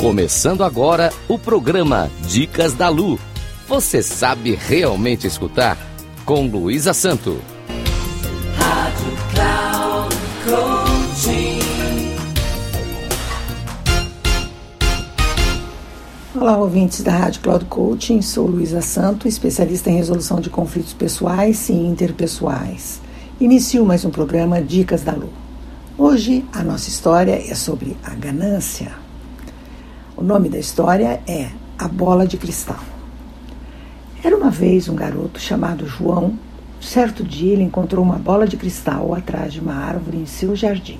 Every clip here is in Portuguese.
Começando agora o programa Dicas da Lu. Você sabe realmente escutar? Com Luísa Santo. Rádio Cloud Coaching. Olá, ouvintes da Rádio Cloud Coaching. Sou Luísa Santo, especialista em resolução de conflitos pessoais e interpessoais. Inicio mais um programa Dicas da Lu. Hoje a nossa história é sobre a ganância. O nome da história é A Bola de Cristal. Era uma vez um garoto chamado João. Certo dia ele encontrou uma bola de cristal atrás de uma árvore em seu jardim.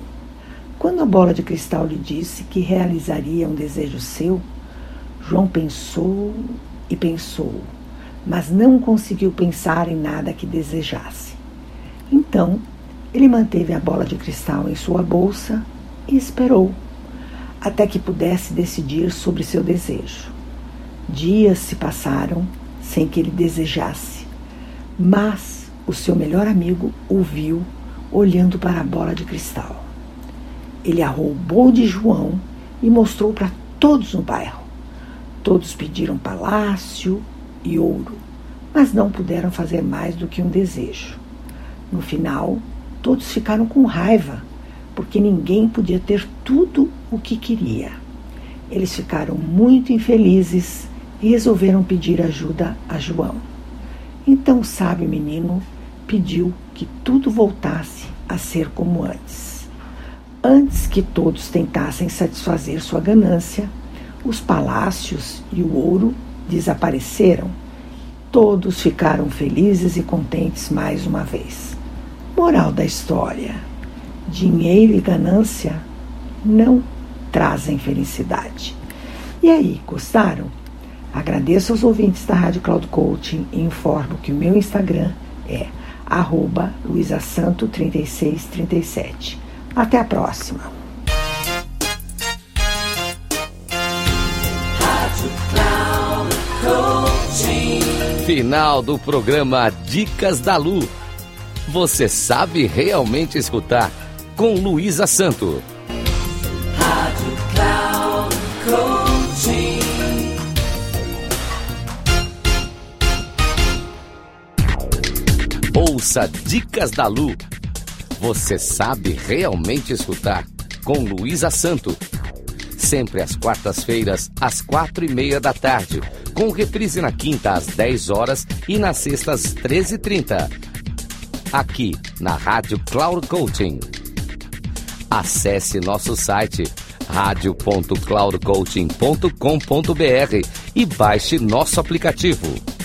Quando a bola de cristal lhe disse que realizaria um desejo seu, João pensou e pensou, mas não conseguiu pensar em nada que desejasse. Então, ele manteve a bola de cristal em sua bolsa e esperou até que pudesse decidir sobre seu desejo. Dias se passaram sem que ele desejasse, mas o seu melhor amigo o viu olhando para a bola de cristal. Ele a roubou de João e mostrou para todos no bairro. Todos pediram palácio e ouro, mas não puderam fazer mais do que um desejo. No final, todos ficaram com raiva porque ninguém podia ter tudo o que queria. Eles ficaram muito infelizes e resolveram pedir ajuda a João. Então o sábio menino pediu que tudo voltasse a ser como antes. Antes que todos tentassem satisfazer sua ganância, os palácios e o ouro desapareceram. Todos ficaram felizes e contentes mais uma vez. Moral da história dinheiro e ganância não trazem felicidade. E aí, gostaram? Agradeço aos ouvintes da Rádio Cloud Coaching e informo que o meu Instagram é arroba luisasanto3637. Até a próxima! Final do programa Dicas da Lu. Você sabe realmente escutar com Luísa Santo. Rádio Cloud. Ouça Dicas da Lu. Você sabe realmente escutar com Luísa Santo. Sempre às quartas-feiras, às quatro e meia da tarde, com reprise na quinta às 10 horas e nas sextas às 13h30. Aqui na Rádio Cloud Coaching. Acesse nosso site radio.cloudcoaching.com.br e baixe nosso aplicativo.